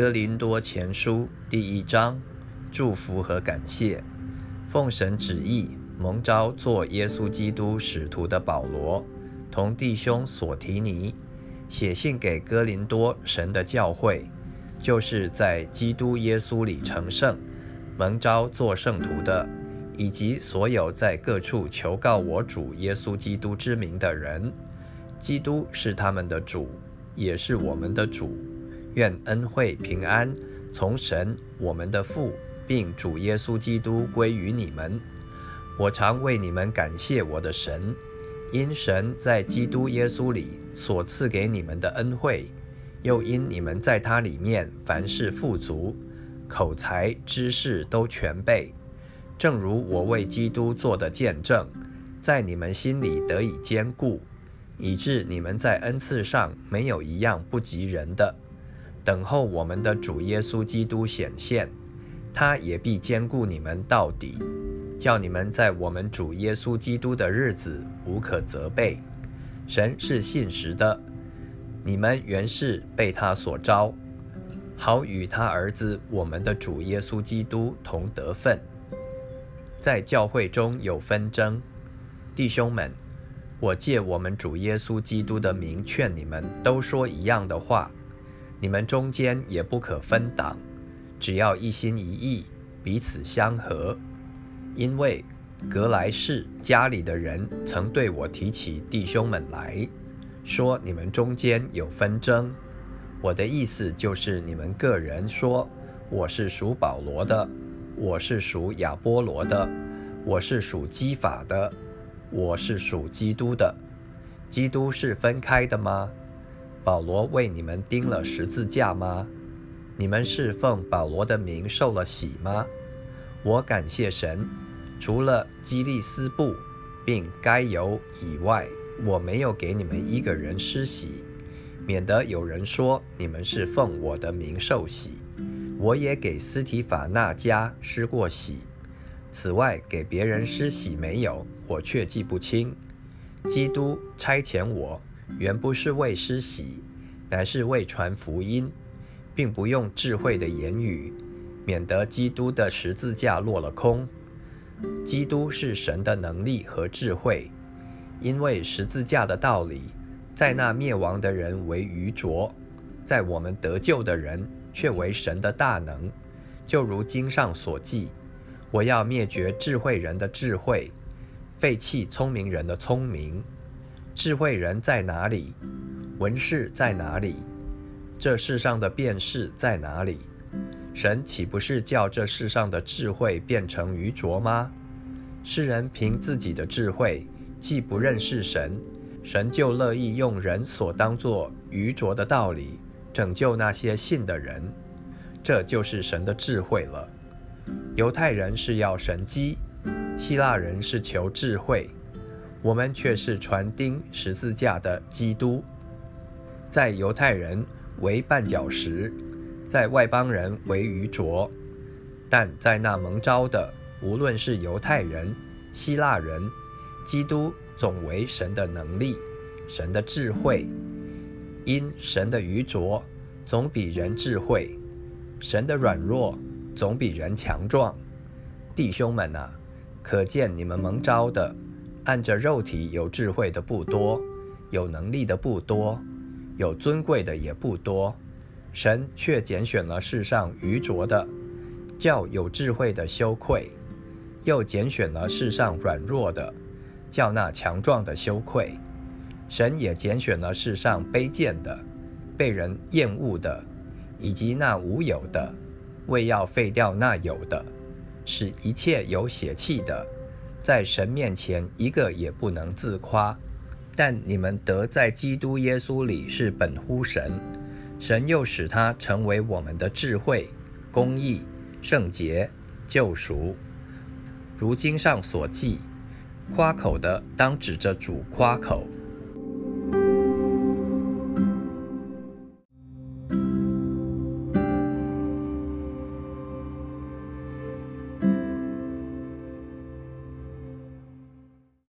哥林多前书第一章，祝福和感谢。奉神旨意，蒙召做耶稣基督使徒的保罗，同弟兄所提尼，写信给哥林多神的教会，就是在基督耶稣里成圣、蒙召做圣徒的，以及所有在各处求告我主耶稣基督之名的人。基督是他们的主，也是我们的主。愿恩惠平安从神我们的父，并主耶稣基督归于你们。我常为你们感谢我的神，因神在基督耶稣里所赐给你们的恩惠，又因你们在他里面凡事富足，口才知识都全备，正如我为基督做的见证，在你们心里得以坚固，以致你们在恩赐上没有一样不及人的。等候我们的主耶稣基督显现，他也必兼顾你们到底，叫你们在我们主耶稣基督的日子无可责备。神是信实的，你们原是被他所招，好与他儿子我们的主耶稣基督同得份。在教会中有纷争，弟兄们，我借我们主耶稣基督的名劝你们，都说一样的话。你们中间也不可分党，只要一心一意，彼此相合。因为格莱士家里的人曾对我提起弟兄们来说，你们中间有纷争。我的意思就是，你们个人说，我是属保罗的，我是属亚波罗的，我是属基法的，我是属基督的。基督是分开的吗？保罗为你们钉了十字架吗？你们是奉保罗的名受了洗吗？我感谢神，除了基利斯布并该犹以外，我没有给你们一个人施洗，免得有人说你们是奉我的名受洗。我也给斯提法那家施过洗，此外给别人施洗没有，我却记不清。基督差遣我。原不是为施洗，乃是为传福音，并不用智慧的言语，免得基督的十字架落了空。基督是神的能力和智慧，因为十字架的道理，在那灭亡的人为愚拙，在我们得救的人却为神的大能。就如经上所记：“我要灭绝智慧人的智慧，废弃聪明人的聪明。”智慧人在哪里？文士在哪里？这世上的辨识在哪里？神岂不是叫这世上的智慧变成愚拙吗？世人凭自己的智慧，既不认识神，神就乐意用人所当作愚拙的道理，拯救那些信的人。这就是神的智慧了。犹太人是要神机，希腊人是求智慧。我们却是传钉十字架的基督，在犹太人为绊脚石，在外邦人为愚拙，但在那蒙召的，无论是犹太人、希腊人，基督总为神的能力、神的智慧。因神的愚拙总比人智慧，神的软弱总比人强壮。弟兄们啊，可见你们蒙召的。按着肉体有智慧的不多，有能力的不多，有尊贵的也不多。神却拣选了世上愚拙的，叫有智慧的羞愧；又拣选了世上软弱的，叫那强壮的羞愧。神也拣选了世上卑贱的、被人厌恶的，以及那无有的，为要废掉那有的，使一切有血气的。在神面前，一个也不能自夸。但你们得在基督耶稣里是本乎神，神又使他成为我们的智慧、公义、圣洁、救赎。如经上所记：夸口的当指着主夸口。